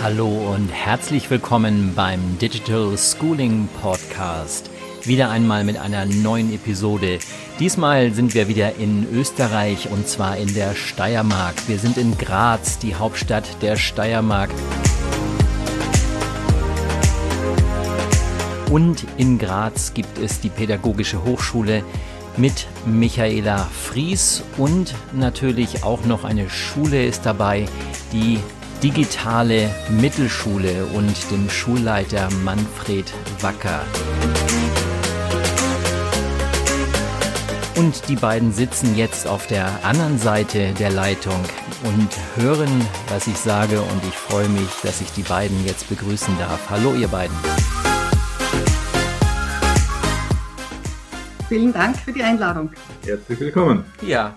Hallo und herzlich willkommen beim Digital Schooling Podcast. Wieder einmal mit einer neuen Episode. Diesmal sind wir wieder in Österreich und zwar in der Steiermark. Wir sind in Graz, die Hauptstadt der Steiermark. Und in Graz gibt es die Pädagogische Hochschule mit Michaela Fries und natürlich auch noch eine Schule ist dabei, die digitale Mittelschule und dem Schulleiter Manfred Wacker. Und die beiden sitzen jetzt auf der anderen Seite der Leitung und hören, was ich sage. Und ich freue mich, dass ich die beiden jetzt begrüßen darf. Hallo, ihr beiden. Vielen Dank für die Einladung. Herzlich willkommen. Ja.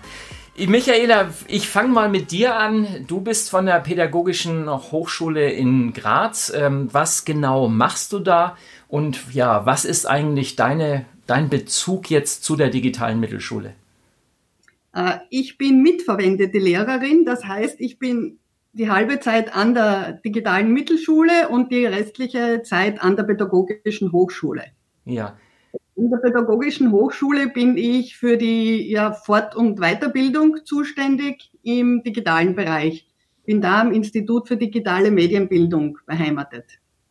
Michaela, ich fange mal mit dir an. Du bist von der Pädagogischen Hochschule in Graz. Ähm, was genau machst du da? Und ja, was ist eigentlich deine, dein Bezug jetzt zu der digitalen Mittelschule? Äh, ich bin mitverwendete Lehrerin. Das heißt, ich bin die halbe Zeit an der digitalen Mittelschule und die restliche Zeit an der Pädagogischen Hochschule. Ja. In der Pädagogischen Hochschule bin ich für die ja, Fort- und Weiterbildung zuständig im digitalen Bereich. Bin da am Institut für digitale Medienbildung beheimatet.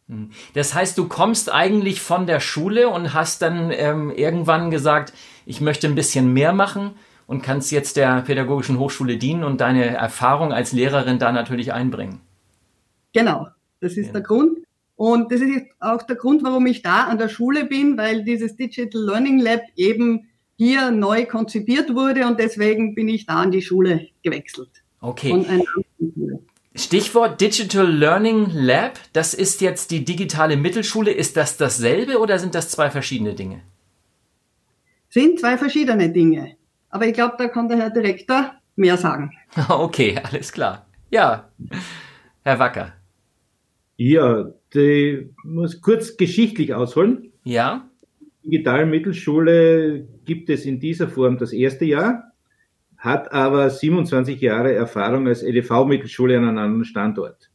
Hm. Das heißt, du kommst eigentlich von der Schule und hast dann ähm, irgendwann gesagt, ich möchte ein bisschen mehr machen und kannst jetzt der Pädagogischen Hochschule dienen und deine Erfahrung als Lehrerin da natürlich einbringen. Genau, das ist ja. der Grund. Und das ist auch der Grund, warum ich da an der Schule bin, weil dieses Digital Learning Lab eben hier neu konzipiert wurde und deswegen bin ich da an die Schule gewechselt. Okay. Stichwort Digital Learning Lab, das ist jetzt die digitale Mittelschule. Ist das dasselbe oder sind das zwei verschiedene Dinge? Sind zwei verschiedene Dinge. Aber ich glaube, da kann der Herr Direktor mehr sagen. Okay, alles klar. Ja, Herr Wacker. Ja, die muss kurz geschichtlich ausholen. Ja. Digitale Mittelschule gibt es in dieser Form das erste Jahr, hat aber 27 Jahre Erfahrung als EDV-Mittelschule an einem anderen Standort.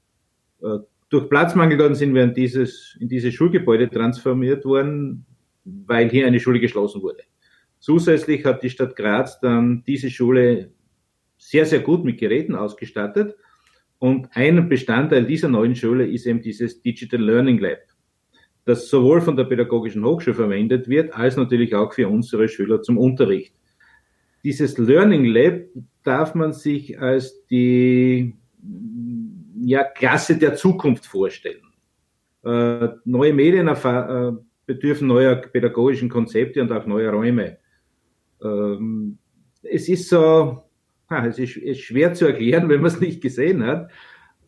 Äh, durch Platzmangel sind wir in dieses, in dieses Schulgebäude transformiert worden, weil hier eine Schule geschlossen wurde. Zusätzlich hat die Stadt Graz dann diese Schule sehr, sehr gut mit Geräten ausgestattet und ein Bestandteil dieser neuen Schule ist eben dieses Digital Learning Lab, das sowohl von der Pädagogischen Hochschule verwendet wird, als natürlich auch für unsere Schüler zum Unterricht. Dieses Learning Lab darf man sich als die ja, Klasse der Zukunft vorstellen. Äh, neue Medien äh, bedürfen neuer pädagogischen Konzepte und auch neuer Räume. Ähm, es ist so, es ist, ist, schwer zu erklären, wenn man es nicht gesehen hat.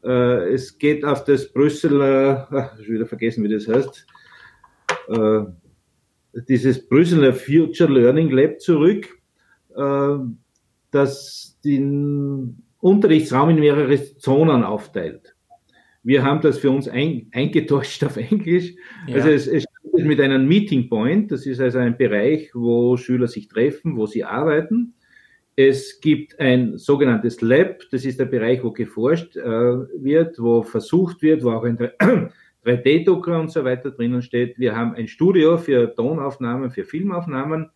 Äh, es geht auf das Brüsseler, ach, ich wieder vergessen, wie das heißt, äh, dieses Brüsseler Future Learning Lab zurück, äh, das den Unterrichtsraum in mehrere Zonen aufteilt. Wir haben das für uns ein, eingetauscht auf Englisch. Ja. Also es, es mit einem Meeting Point, das ist also ein Bereich, wo Schüler sich treffen, wo sie arbeiten. Es gibt ein sogenanntes Lab, das ist der Bereich, wo geforscht äh, wird, wo versucht wird, wo auch ein 3D-Drucker und so weiter drinnen steht. Wir haben ein Studio für Tonaufnahmen, für Filmaufnahmen.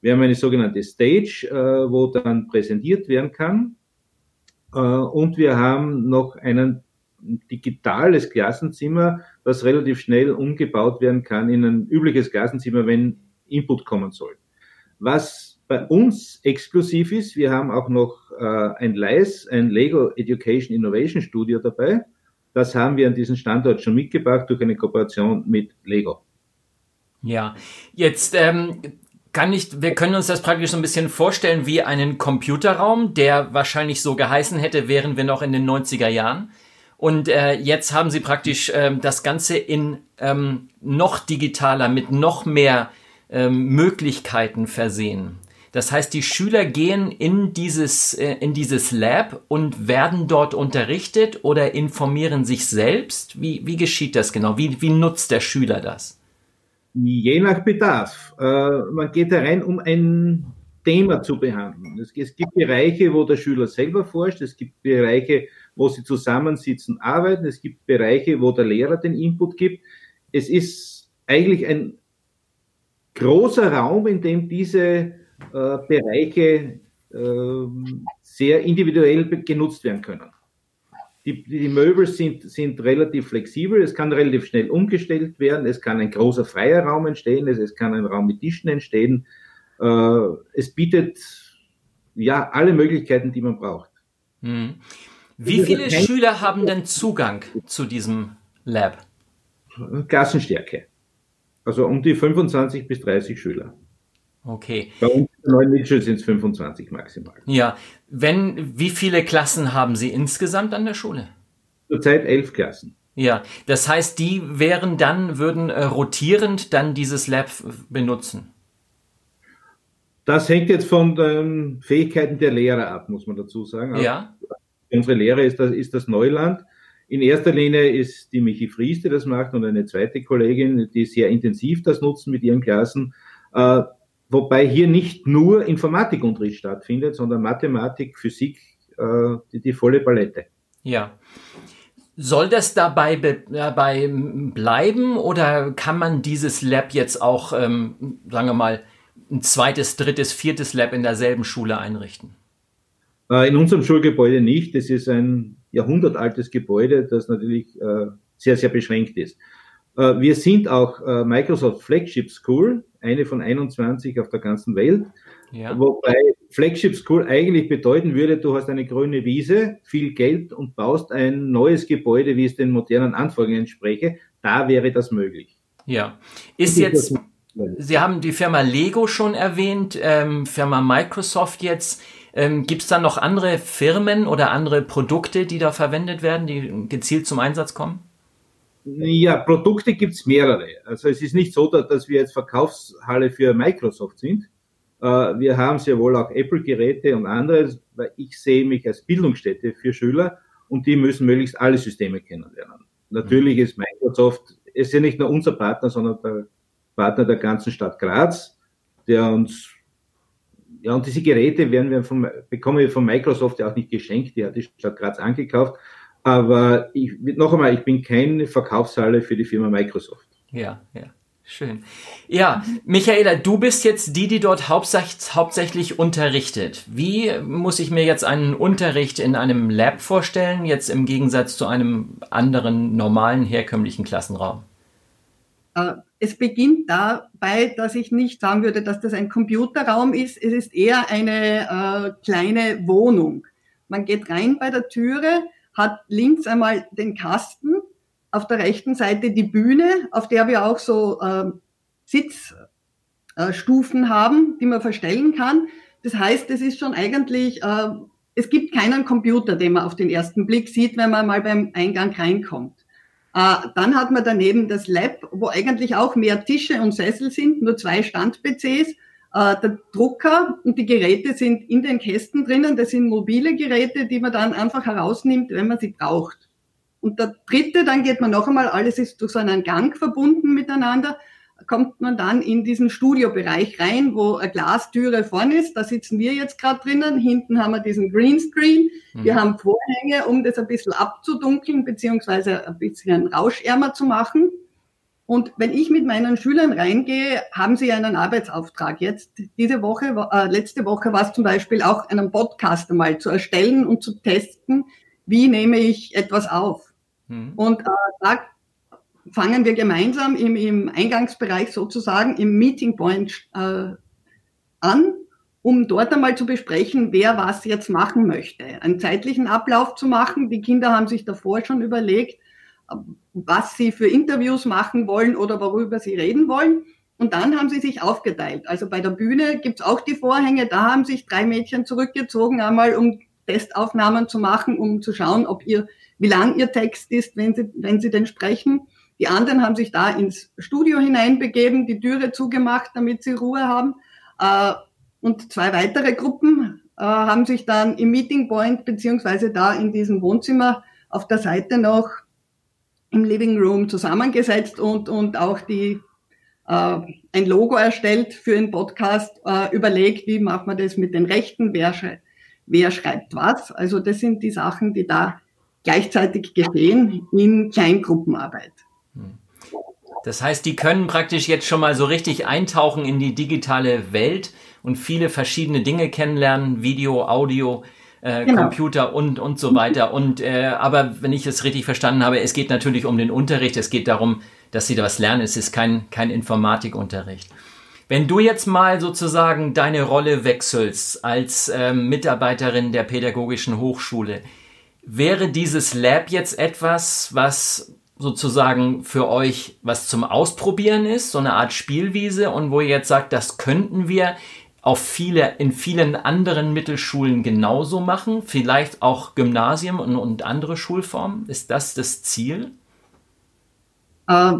Wir haben eine sogenannte Stage, äh, wo dann präsentiert werden kann. Äh, und wir haben noch ein digitales Klassenzimmer, das relativ schnell umgebaut werden kann in ein übliches Klassenzimmer, wenn Input kommen soll. Was bei uns exklusiv ist. Wir haben auch noch äh, ein LICE, ein Lego Education Innovation Studio dabei. Das haben wir an diesen Standort schon mitgebracht durch eine Kooperation mit Lego. Ja, jetzt ähm, kann ich, wir können uns das praktisch so ein bisschen vorstellen wie einen Computerraum, der wahrscheinlich so geheißen hätte, wären wir noch in den 90er Jahren. Und äh, jetzt haben sie praktisch ähm, das Ganze in ähm, noch digitaler, mit noch mehr ähm, Möglichkeiten versehen. Das heißt, die Schüler gehen in dieses, äh, in dieses Lab und werden dort unterrichtet oder informieren sich selbst. Wie, wie geschieht das genau? Wie, wie nutzt der Schüler das? Je nach Bedarf. Äh, man geht da rein, um ein Thema zu behandeln. Es, gibt Bereiche, wo der Schüler selber forscht. Es gibt Bereiche, wo sie zusammensitzen, arbeiten. Es gibt Bereiche, wo der Lehrer den Input gibt. Es ist eigentlich ein großer Raum, in dem diese äh, Bereiche äh, sehr individuell genutzt werden können. Die, die Möbel sind, sind relativ flexibel, es kann relativ schnell umgestellt werden, es kann ein großer freier Raum entstehen, es, es kann ein Raum mit Tischen entstehen. Äh, es bietet ja alle Möglichkeiten, die man braucht. Hm. Wie viele Schüler haben denn Zugang zu diesem Lab? Klassenstärke. Also um die 25 bis 30 Schüler. Okay. Bei uns in neuen Mitchell sind es 25 maximal. Ja. Wenn, wie viele Klassen haben Sie insgesamt an der Schule? Zurzeit elf Klassen. Ja, das heißt, die wären dann, würden äh, rotierend dann dieses Lab benutzen. Das hängt jetzt von den Fähigkeiten der Lehrer ab, muss man dazu sagen. Ja. Unsere Lehre ist das, ist das Neuland. In erster Linie ist die Michi Fries, die das macht, und eine zweite Kollegin, die sehr intensiv das nutzen mit ihren Klassen. Äh, wobei hier nicht nur Informatikunterricht stattfindet, sondern Mathematik, Physik, äh, die, die volle Palette. Ja. Soll das dabei, dabei bleiben oder kann man dieses Lab jetzt auch, ähm, sagen wir mal, ein zweites, drittes, viertes Lab in derselben Schule einrichten? Äh, in unserem Schulgebäude nicht. Das ist ein jahrhundertaltes Gebäude, das natürlich äh, sehr, sehr beschränkt ist. Äh, wir sind auch Microsoft Flagship School, eine von 21 auf der ganzen Welt. Ja. Wobei Flagship School eigentlich bedeuten würde, du hast eine grüne Wiese, viel Geld und baust ein neues Gebäude, wie es den modernen Anforderungen entspreche. Da wäre das möglich. Ja. Ist jetzt, Sie haben die Firma Lego schon erwähnt, ähm, Firma Microsoft jetzt. Ähm, Gibt es da noch andere Firmen oder andere Produkte, die da verwendet werden, die gezielt zum Einsatz kommen? Ja, Produkte gibt es mehrere. Also es ist nicht so, dass wir jetzt Verkaufshalle für Microsoft sind. Äh, wir haben sehr wohl auch Apple-Geräte und andere, weil ich sehe mich als Bildungsstätte für Schüler und die müssen möglichst alle Systeme kennenlernen. Natürlich ist Microsoft, ist ja nicht nur unser Partner, sondern der Partner der ganzen Stadt Graz, der uns ja, und diese Geräte werden wir von, bekommen wir von Microsoft ja auch nicht geschenkt, die hat die Stadt Graz angekauft. Aber ich, noch einmal, ich bin keine Verkaufshalle für die Firma Microsoft. Ja, ja. Schön. Ja, Michaela, du bist jetzt die, die dort hauptsächlich, hauptsächlich unterrichtet. Wie muss ich mir jetzt einen Unterricht in einem Lab vorstellen, jetzt im Gegensatz zu einem anderen normalen herkömmlichen Klassenraum? Äh, es beginnt dabei, dass ich nicht sagen würde, dass das ein Computerraum ist. Es ist eher eine äh, kleine Wohnung. Man geht rein bei der Türe, hat links einmal den Kasten, auf der rechten Seite die Bühne, auf der wir auch so äh, Sitzstufen äh, haben, die man verstellen kann. Das heißt, es ist schon eigentlich, äh, es gibt keinen Computer, den man auf den ersten Blick sieht, wenn man mal beim Eingang reinkommt. Äh, dann hat man daneben das Lab, wo eigentlich auch mehr Tische und Sessel sind, nur zwei Stand-PCs. Äh, der Drucker und die Geräte sind in den Kästen drinnen. Das sind mobile Geräte, die man dann einfach herausnimmt, wenn man sie braucht. Und der dritte, dann geht man noch einmal, alles ist durch so einen Gang verbunden miteinander kommt man dann in diesen Studiobereich rein, wo eine Glastüre vorne ist. Da sitzen wir jetzt gerade drinnen. Hinten haben wir diesen Greenscreen. Mhm. Wir haben Vorhänge, um das ein bisschen abzudunkeln, beziehungsweise ein bisschen rauschärmer zu machen. Und wenn ich mit meinen Schülern reingehe, haben sie einen Arbeitsauftrag. Jetzt diese Woche, äh, letzte Woche war es zum Beispiel auch einen Podcast einmal zu erstellen und zu testen, wie nehme ich etwas auf. Mhm. Und äh, da fangen wir gemeinsam im, im Eingangsbereich sozusagen im Meeting Point äh, an, um dort einmal zu besprechen, wer was jetzt machen möchte. Einen zeitlichen Ablauf zu machen. Die Kinder haben sich davor schon überlegt, was sie für Interviews machen wollen oder worüber sie reden wollen. Und dann haben sie sich aufgeteilt. Also bei der Bühne gibt's auch die Vorhänge. Da haben sich drei Mädchen zurückgezogen, einmal um Testaufnahmen zu machen, um zu schauen, ob ihr, wie lang ihr Text ist, wenn sie, wenn sie denn sprechen. Die anderen haben sich da ins Studio hineinbegeben, die Türe zugemacht, damit sie Ruhe haben. Äh, und zwei weitere Gruppen äh, haben sich dann im Meeting Point beziehungsweise da in diesem Wohnzimmer auf der Seite noch im Living Room zusammengesetzt und, und auch die, äh, ein Logo erstellt für den Podcast, äh, überlegt, wie macht man das mit den Rechten, wer, wer schreibt was. Also das sind die Sachen, die da gleichzeitig geschehen in Kleingruppenarbeit. Das heißt, die können praktisch jetzt schon mal so richtig eintauchen in die digitale Welt und viele verschiedene Dinge kennenlernen, Video, Audio, äh, genau. Computer und und so weiter. Und äh, aber wenn ich es richtig verstanden habe, es geht natürlich um den Unterricht. Es geht darum, dass sie da was lernen. Es ist kein kein Informatikunterricht. Wenn du jetzt mal sozusagen deine Rolle wechselst als ähm, Mitarbeiterin der Pädagogischen Hochschule, wäre dieses Lab jetzt etwas, was sozusagen für euch was zum Ausprobieren ist, so eine Art Spielwiese und wo ihr jetzt sagt, das könnten wir auf viele, in vielen anderen Mittelschulen genauso machen, vielleicht auch Gymnasien und, und andere Schulformen. Ist das das Ziel? Äh,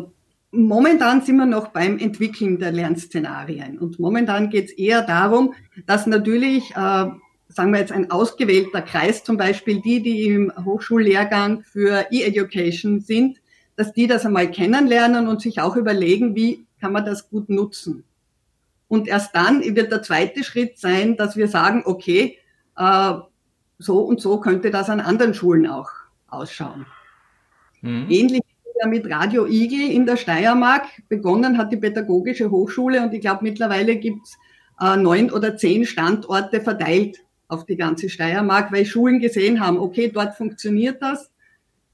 momentan sind wir noch beim Entwickeln der Lernszenarien und momentan geht es eher darum, dass natürlich, äh, sagen wir jetzt ein ausgewählter Kreis, zum Beispiel die, die im Hochschullehrgang für E-Education sind, dass die das einmal kennenlernen und sich auch überlegen, wie kann man das gut nutzen. Und erst dann wird der zweite Schritt sein, dass wir sagen, okay, äh, so und so könnte das an anderen Schulen auch ausschauen. Mhm. Ähnlich ja mit Radio Igel in der Steiermark begonnen hat die Pädagogische Hochschule und ich glaube mittlerweile gibt's äh, neun oder zehn Standorte verteilt auf die ganze Steiermark, weil Schulen gesehen haben, okay, dort funktioniert das,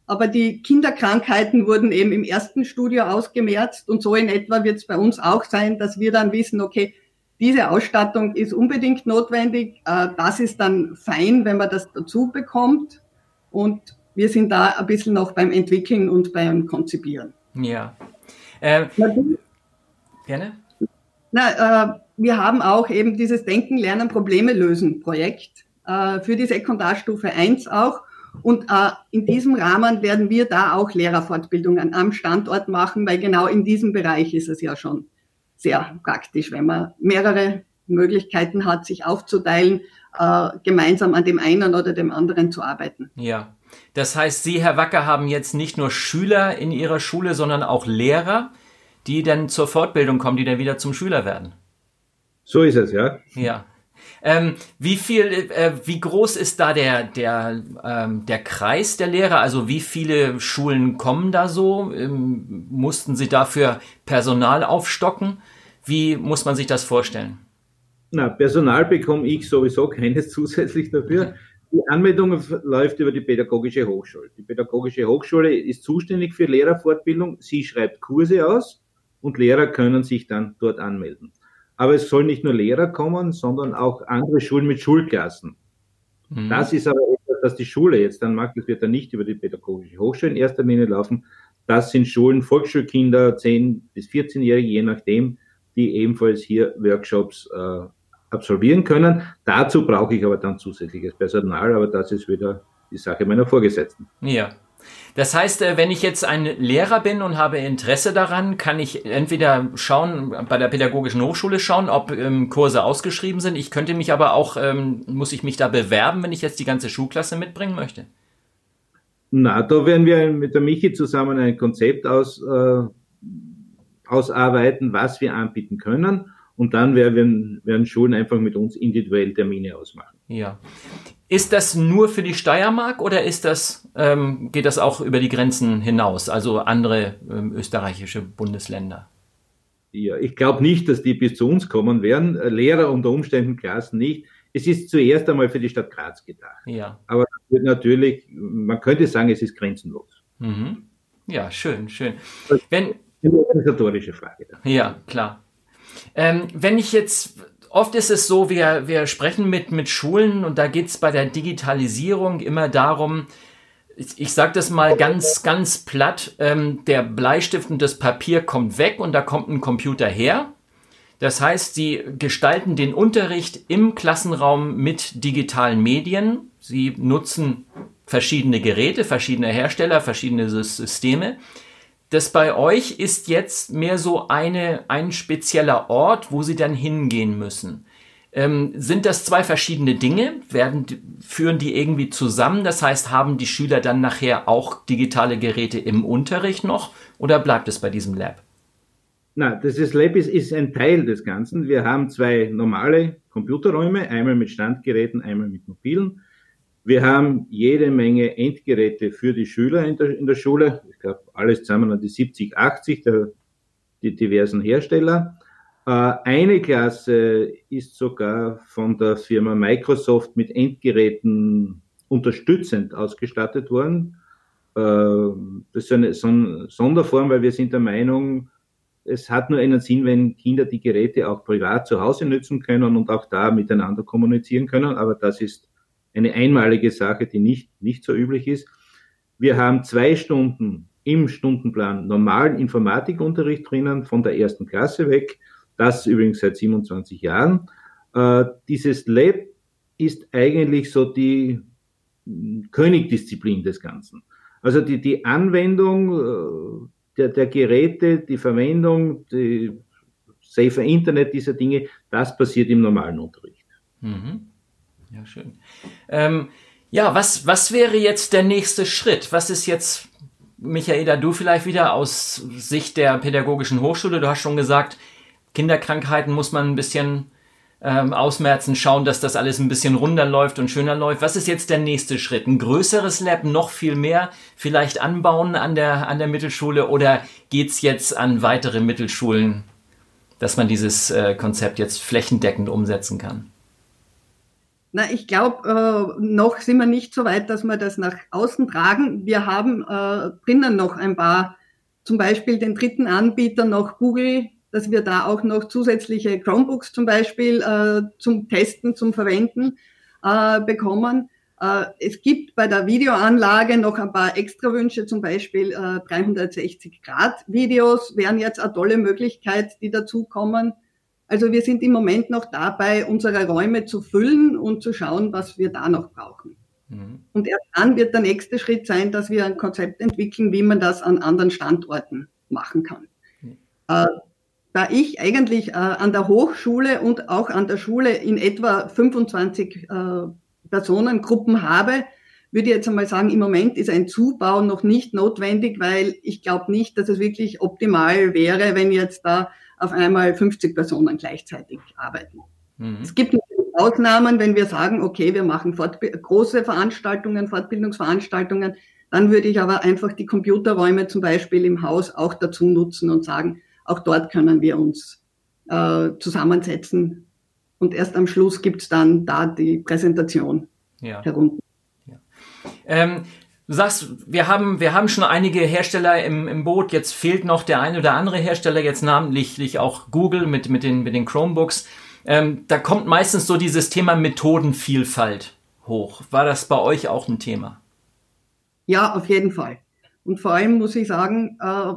aber die Kinderkrankheiten wurden eben im ersten Studio ausgemerzt und so in etwa wird es bei uns auch sein, dass wir dann wissen, okay, diese Ausstattung ist unbedingt notwendig. Äh, das ist dann fein, wenn man das dazu bekommt. Und wir sind da ein bisschen noch beim Entwickeln und beim Konzipieren. Ja. Äh, gerne? Na, äh, wir haben auch eben dieses Denken, Lernen, Probleme lösen Projekt äh, für die Sekundarstufe 1 auch. Und äh, in diesem Rahmen werden wir da auch Lehrerfortbildungen am Standort machen, weil genau in diesem Bereich ist es ja schon sehr praktisch, wenn man mehrere Möglichkeiten hat, sich aufzuteilen, äh, gemeinsam an dem einen oder dem anderen zu arbeiten. Ja, das heißt, Sie, Herr Wacker, haben jetzt nicht nur Schüler in Ihrer Schule, sondern auch Lehrer, die dann zur Fortbildung kommen, die dann wieder zum Schüler werden. So ist es, ja. Ja. Ähm, wie viel, äh, wie groß ist da der, der, ähm, der Kreis der Lehrer? Also wie viele Schulen kommen da so? Ähm, mussten Sie dafür Personal aufstocken? Wie muss man sich das vorstellen? Na, Personal bekomme ich sowieso keines zusätzlich dafür. Die Anmeldung läuft über die Pädagogische Hochschule. Die Pädagogische Hochschule ist zuständig für Lehrerfortbildung. Sie schreibt Kurse aus und Lehrer können sich dann dort anmelden. Aber es sollen nicht nur Lehrer kommen, sondern auch andere Schulen mit Schulklassen. Mhm. Das ist aber etwas, dass die Schule jetzt dann macht. Das wird dann nicht über die Pädagogische Hochschule in erster Linie laufen. Das sind Schulen, Volksschulkinder, 10 bis 14-Jährige, je nachdem, die ebenfalls hier Workshops äh, absolvieren können. Dazu brauche ich aber dann zusätzliches Personal, aber das ist wieder die Sache meiner Vorgesetzten. Ja. Das heißt, äh, wenn ich jetzt ein Lehrer bin und habe Interesse daran, kann ich entweder schauen, bei der Pädagogischen Hochschule schauen, ob ähm, Kurse ausgeschrieben sind. Ich könnte mich aber auch, ähm, muss ich mich da bewerben, wenn ich jetzt die ganze Schulklasse mitbringen möchte? Na, da werden wir mit der Michi zusammen ein Konzept aus, äh, ausarbeiten, was wir anbieten können. Und dann werden, werden Schulen einfach mit uns individuell Termine ausmachen. Ja. Ist das nur für die Steiermark oder ist das, ähm, geht das auch über die Grenzen hinaus, also andere ähm, österreichische Bundesländer? Ja, ich glaube nicht, dass die bis zu uns kommen werden. Lehrer unter Umständen Klassen nicht. Es ist zuerst einmal für die Stadt Graz gedacht. Ja. Aber natürlich, man könnte sagen, es ist grenzenlos. Mhm. Ja, schön, schön. Wenn, eine organisatorische Frage. Ja, klar. Ähm, wenn ich jetzt oft ist es so, wir, wir sprechen mit, mit Schulen und da geht es bei der Digitalisierung immer darum, ich, ich sage das mal ganz, ganz platt, ähm, der Bleistift und das Papier kommt weg und da kommt ein Computer her. Das heißt, sie gestalten den Unterricht im Klassenraum mit digitalen Medien. Sie nutzen verschiedene Geräte, verschiedene Hersteller, verschiedene Systeme. Das bei euch ist jetzt mehr so eine, ein spezieller Ort, wo sie dann hingehen müssen. Ähm, sind das zwei verschiedene Dinge? Werden, führen die irgendwie zusammen? Das heißt, haben die Schüler dann nachher auch digitale Geräte im Unterricht noch oder bleibt es bei diesem Lab? Na, das ist Lab ist, ist ein Teil des Ganzen. Wir haben zwei normale Computerräume, einmal mit Standgeräten, einmal mit mobilen. Wir haben jede Menge Endgeräte für die Schüler in der, in der Schule. Ich glaube, alles zusammen an die 70, 80 der die diversen Hersteller. Äh, eine Klasse ist sogar von der Firma Microsoft mit Endgeräten unterstützend ausgestattet worden. Äh, das ist eine Sonderform, weil wir sind der Meinung, es hat nur einen Sinn, wenn Kinder die Geräte auch privat zu Hause nutzen können und auch da miteinander kommunizieren können. Aber das ist eine einmalige Sache, die nicht, nicht so üblich ist. Wir haben zwei Stunden im Stundenplan normalen Informatikunterricht drinnen, von der ersten Klasse weg. Das übrigens seit 27 Jahren. Äh, dieses Lab ist eigentlich so die Königdisziplin des Ganzen. Also die, die Anwendung äh, der, der Geräte, die Verwendung, die Safer Internet dieser Dinge, das passiert im normalen Unterricht. Mhm. Ja, schön. Ähm, ja, was, was wäre jetzt der nächste Schritt? Was ist jetzt, Michaela, du vielleicht wieder aus Sicht der pädagogischen Hochschule? Du hast schon gesagt, Kinderkrankheiten muss man ein bisschen ähm, ausmerzen, schauen, dass das alles ein bisschen runder läuft und schöner läuft. Was ist jetzt der nächste Schritt? Ein größeres Lab, noch viel mehr vielleicht anbauen an der, an der Mittelschule oder geht's jetzt an weitere Mittelschulen, dass man dieses äh, Konzept jetzt flächendeckend umsetzen kann? Na, ich glaube, äh, noch sind wir nicht so weit, dass wir das nach außen tragen. Wir haben äh, drinnen noch ein paar, zum Beispiel den dritten Anbieter noch Google dass wir da auch noch zusätzliche Chromebooks zum Beispiel äh, zum Testen, zum Verwenden äh, bekommen. Äh, es gibt bei der Videoanlage noch ein paar Extrawünsche, zum Beispiel äh, 360 Grad Videos wären jetzt eine tolle Möglichkeit, die dazukommen. Also wir sind im Moment noch dabei, unsere Räume zu füllen und zu schauen, was wir da noch brauchen. Mhm. Und erst dann wird der nächste Schritt sein, dass wir ein Konzept entwickeln, wie man das an anderen Standorten machen kann. Mhm. Äh, da ich eigentlich äh, an der Hochschule und auch an der Schule in etwa 25 äh, Personengruppen habe, würde ich jetzt einmal sagen, im Moment ist ein Zubau noch nicht notwendig, weil ich glaube nicht, dass es wirklich optimal wäre, wenn jetzt da auf einmal 50 Personen gleichzeitig arbeiten. Mhm. Es gibt Ausnahmen, wenn wir sagen, okay, wir machen große Veranstaltungen, Fortbildungsveranstaltungen, dann würde ich aber einfach die Computerräume zum Beispiel im Haus auch dazu nutzen und sagen, auch dort können wir uns äh, zusammensetzen. Und erst am Schluss gibt es dann da die Präsentation ja. herunter. Ja. Ähm, du sagst, wir haben, wir haben schon einige Hersteller im, im Boot. Jetzt fehlt noch der eine oder andere Hersteller, jetzt namentlich auch Google mit, mit, den, mit den Chromebooks. Ähm, da kommt meistens so dieses Thema Methodenvielfalt hoch. War das bei euch auch ein Thema? Ja, auf jeden Fall. Und vor allem muss ich sagen, äh,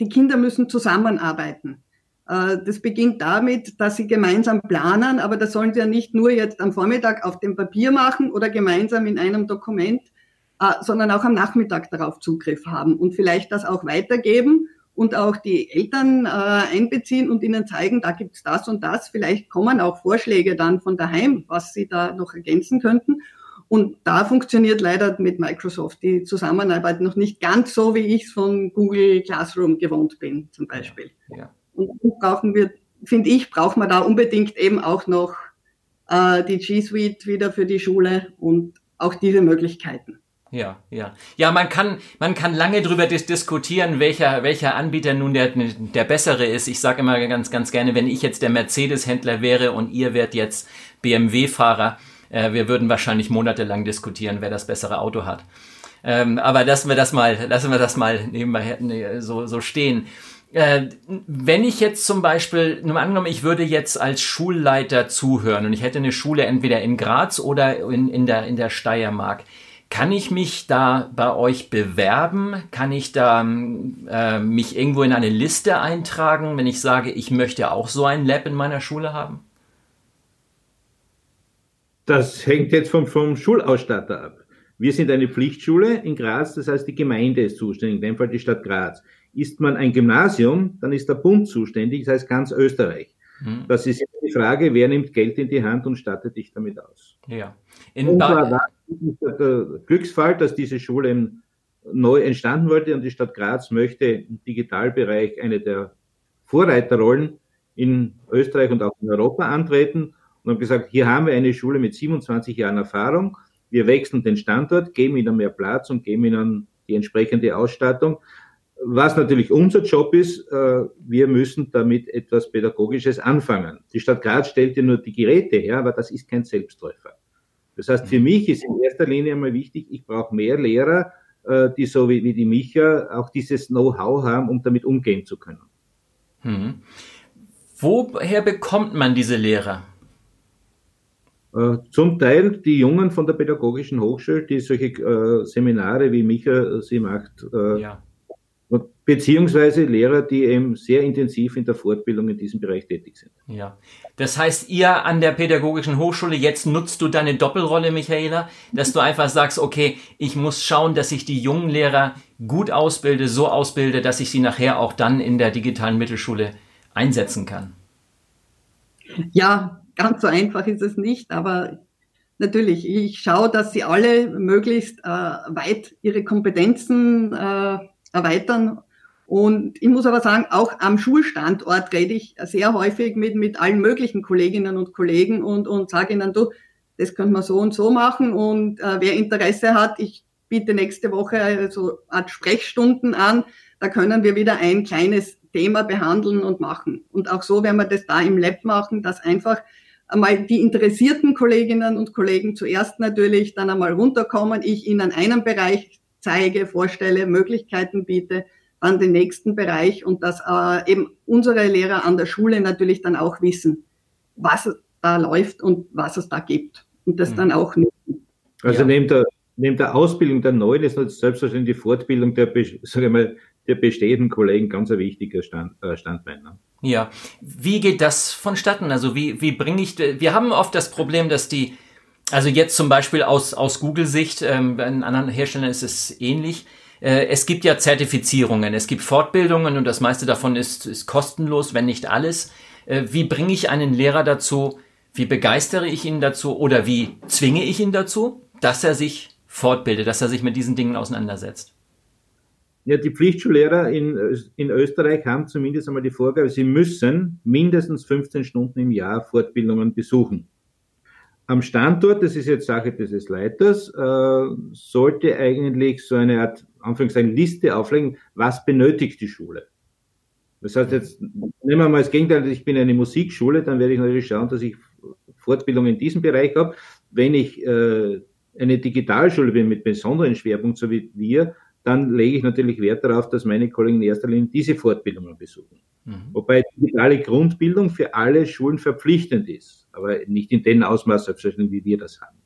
die Kinder müssen zusammenarbeiten. Äh, das beginnt damit, dass sie gemeinsam planen, aber das sollen sie ja nicht nur jetzt am Vormittag auf dem Papier machen oder gemeinsam in einem Dokument, sondern auch am Nachmittag darauf Zugriff haben und vielleicht das auch weitergeben und auch die Eltern äh, einbeziehen und ihnen zeigen, da gibt's das und das. Vielleicht kommen auch Vorschläge dann von daheim, was sie da noch ergänzen könnten. Und da funktioniert leider mit Microsoft die Zusammenarbeit noch nicht ganz so, wie ich es von Google Classroom gewohnt bin, zum Beispiel. Ja. Und brauchen wir, finde ich, brauchen wir da unbedingt eben auch noch äh, die G Suite wieder für die Schule und auch diese Möglichkeiten. Ja, ja. Ja, man kann, man kann lange drüber dis diskutieren, welcher, welcher Anbieter nun der, der bessere ist. Ich sage immer ganz, ganz gerne, wenn ich jetzt der Mercedes-Händler wäre und ihr wärt jetzt BMW-Fahrer, äh, wir würden wahrscheinlich monatelang diskutieren, wer das bessere Auto hat. Ähm, aber lassen wir das mal, lassen wir das mal nebenbei so, so stehen. Äh, wenn ich jetzt zum Beispiel, nur angenommen, ich würde jetzt als Schulleiter zuhören und ich hätte eine Schule entweder in Graz oder in, in, der, in der Steiermark, kann ich mich da bei euch bewerben? Kann ich da äh, mich irgendwo in eine Liste eintragen, wenn ich sage, ich möchte auch so ein Lab in meiner Schule haben? Das hängt jetzt vom, vom Schulausstatter ab. Wir sind eine Pflichtschule in Graz, das heißt, die Gemeinde ist zuständig, in dem Fall die Stadt Graz. Ist man ein Gymnasium, dann ist der Bund zuständig, das heißt ganz Österreich. Hm. Das ist die Frage, wer nimmt Geld in die Hand und stattet dich damit aus. Ja. In und war der Glücksfall, dass diese Schule neu entstanden wurde und die Stadt Graz möchte im Digitalbereich eine der Vorreiterrollen in Österreich und auch in Europa antreten und haben gesagt, hier haben wir eine Schule mit 27 Jahren Erfahrung Wir wechseln den Standort, geben ihnen mehr Platz und geben ihnen die entsprechende Ausstattung. Was natürlich unser Job ist, äh, wir müssen damit etwas Pädagogisches anfangen. Die Stadt Graz stellt ja nur die Geräte her, aber das ist kein Selbstläufer. Das heißt, für mich ist in erster Linie einmal wichtig, ich brauche mehr Lehrer, äh, die so wie, wie die Micha auch dieses Know-how haben, um damit umgehen zu können. Hm. Woher bekommt man diese Lehrer? Äh, zum Teil die Jungen von der Pädagogischen Hochschule, die solche Seminare wie Micha sie macht, ja beziehungsweise Lehrer, die eben sehr intensiv in der Fortbildung in diesem Bereich tätig sind. Ja. Das heißt, ihr an der Pädagogischen Hochschule, jetzt nutzt du deine Doppelrolle, Michaela, dass du einfach sagst, okay, ich muss schauen, dass ich die jungen Lehrer gut ausbilde, so ausbilde, dass ich sie nachher auch dann in der digitalen Mittelschule einsetzen kann. Ja, ganz so einfach ist es nicht, aber natürlich, ich schaue, dass sie alle möglichst äh, weit ihre Kompetenzen äh, erweitern. Und ich muss aber sagen, auch am Schulstandort rede ich sehr häufig mit, mit allen möglichen Kolleginnen und Kollegen und, und sage ihnen, du, das können wir so und so machen und äh, wer Interesse hat, ich biete nächste Woche so Art Sprechstunden an, da können wir wieder ein kleines Thema behandeln und machen. Und auch so werden wir das da im Lab machen, dass einfach einmal die interessierten Kolleginnen und Kollegen zuerst natürlich dann einmal runterkommen, ich ihnen einen Bereich zeige, vorstelle, Möglichkeiten biete, dann den nächsten Bereich und dass äh, eben unsere Lehrer an der Schule natürlich dann auch wissen, was da läuft und was es da gibt und das mhm. dann auch nutzen. Also ja. neben, der, neben der Ausbildung der Neuen ist selbstverständlich die Fortbildung der, sag ich mal, der bestehenden Kollegen ganz ein wichtiger Stand, äh, Standbein. Ne? Ja, wie geht das vonstatten? Also wie, wie bringe ich, wir haben oft das Problem, dass die also jetzt zum Beispiel aus, aus Google-Sicht, ähm, bei anderen Herstellern ist es ähnlich. Äh, es gibt ja Zertifizierungen, es gibt Fortbildungen und das meiste davon ist, ist kostenlos, wenn nicht alles. Äh, wie bringe ich einen Lehrer dazu, wie begeistere ich ihn dazu oder wie zwinge ich ihn dazu, dass er sich fortbildet, dass er sich mit diesen Dingen auseinandersetzt? Ja, die Pflichtschullehrer in, in Österreich haben zumindest einmal die Vorgabe, sie müssen mindestens 15 Stunden im Jahr Fortbildungen besuchen. Am Standort, das ist jetzt Sache des Leiters, äh, sollte eigentlich so eine Art, Anführungszeichen, Liste auflegen, was benötigt die Schule. Das heißt jetzt, nehmen wir mal das Gegenteil, ich bin eine Musikschule, dann werde ich natürlich schauen, dass ich Fortbildung in diesem Bereich habe. Wenn ich äh, eine Digitalschule bin mit besonderen Schwerpunkt, so wie wir, dann lege ich natürlich Wert darauf, dass meine Kollegen in erster Linie diese Fortbildungen besuchen. Mhm. Wobei digitale Grundbildung für alle Schulen verpflichtend ist, aber nicht in dem Ausmaß, selbstverständlich, wie wir das haben.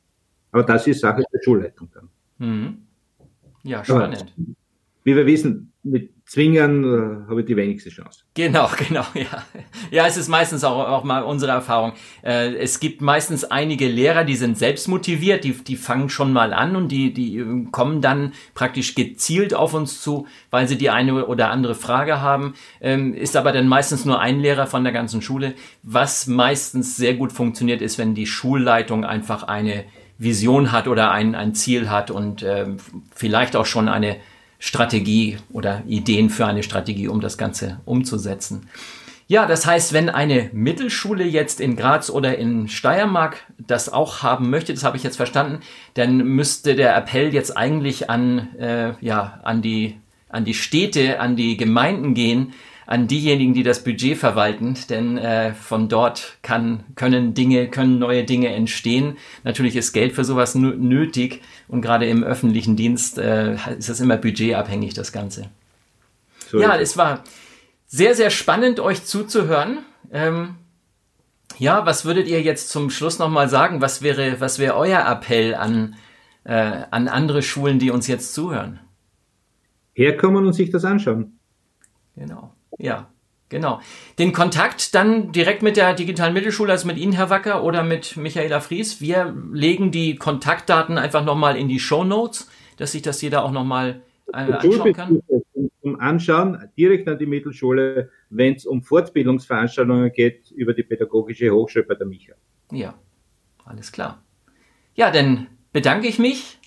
Aber das ist Sache der Schulleitung dann. Mhm. Ja, spannend. Aber, wie wir wissen, mit Zwingern äh, habe ich die wenigste Chance. Genau, genau, ja. Ja, es ist meistens auch, auch mal unsere Erfahrung. Äh, es gibt meistens einige Lehrer, die sind selbst motiviert, die, die fangen schon mal an und die, die äh, kommen dann praktisch gezielt auf uns zu, weil sie die eine oder andere Frage haben. Ähm, ist aber dann meistens nur ein Lehrer von der ganzen Schule. Was meistens sehr gut funktioniert, ist, wenn die Schulleitung einfach eine Vision hat oder ein, ein Ziel hat und ähm, vielleicht auch schon eine Strategie oder Ideen für eine Strategie, um das Ganze umzusetzen. Ja, das heißt, wenn eine Mittelschule jetzt in Graz oder in Steiermark das auch haben möchte, das habe ich jetzt verstanden, dann müsste der Appell jetzt eigentlich an, äh, ja, an, die, an die Städte, an die Gemeinden gehen, an diejenigen, die das Budget verwalten, denn äh, von dort kann, können Dinge, können neue Dinge entstehen. Natürlich ist Geld für sowas nötig und gerade im öffentlichen Dienst äh, ist das immer budgetabhängig, das Ganze. So ja, es war sehr, sehr spannend, euch zuzuhören. Ähm, ja, was würdet ihr jetzt zum Schluss nochmal sagen? Was wäre, was wäre euer Appell an, äh, an andere Schulen, die uns jetzt zuhören? Herkommen und sich das anschauen. Genau. Ja, genau. Den Kontakt dann direkt mit der digitalen Mittelschule, also mit Ihnen, Herr Wacker, oder mit Michaela Fries. Wir legen die Kontaktdaten einfach nochmal in die Show Notes, dass sich das jeder auch nochmal äh, anschauen kann. Zum Anschauen direkt an die Mittelschule, wenn es um Fortbildungsveranstaltungen geht über die Pädagogische Hochschule bei der Micha. Ja, alles klar. Ja, dann bedanke ich mich.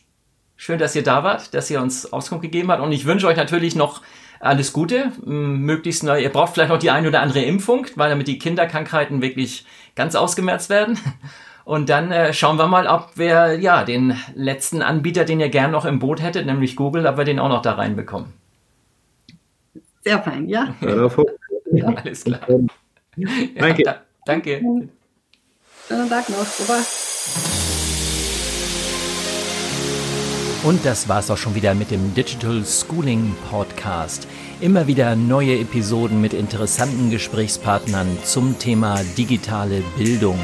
Schön, dass ihr da wart, dass ihr uns Auskunft gegeben habt. Und ich wünsche euch natürlich noch alles Gute, möglichst neu. Ihr braucht vielleicht noch die eine oder andere Impfung, weil damit die Kinderkrankheiten wirklich ganz ausgemerzt werden. Und dann äh, schauen wir mal, ob wir ja den letzten Anbieter, den ihr gern noch im Boot hättet, nämlich Google, ob wir den auch noch da reinbekommen. Sehr fein, ja. ja alles klar. Ja, danke. Da, danke. Schönen Tag noch. Baba. Und das war's auch schon wieder mit dem Digital Schooling Podcast. Immer wieder neue Episoden mit interessanten Gesprächspartnern zum Thema digitale Bildung.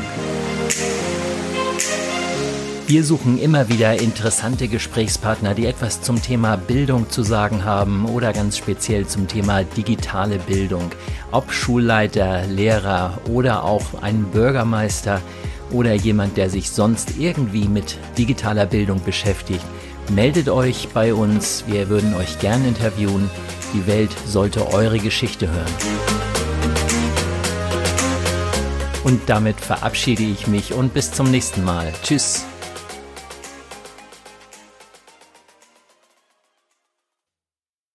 Wir suchen immer wieder interessante Gesprächspartner, die etwas zum Thema Bildung zu sagen haben oder ganz speziell zum Thema digitale Bildung. Ob Schulleiter, Lehrer oder auch ein Bürgermeister oder jemand, der sich sonst irgendwie mit digitaler Bildung beschäftigt. Meldet euch bei uns, wir würden euch gern interviewen. Die Welt sollte eure Geschichte hören. Und damit verabschiede ich mich und bis zum nächsten Mal. Tschüss.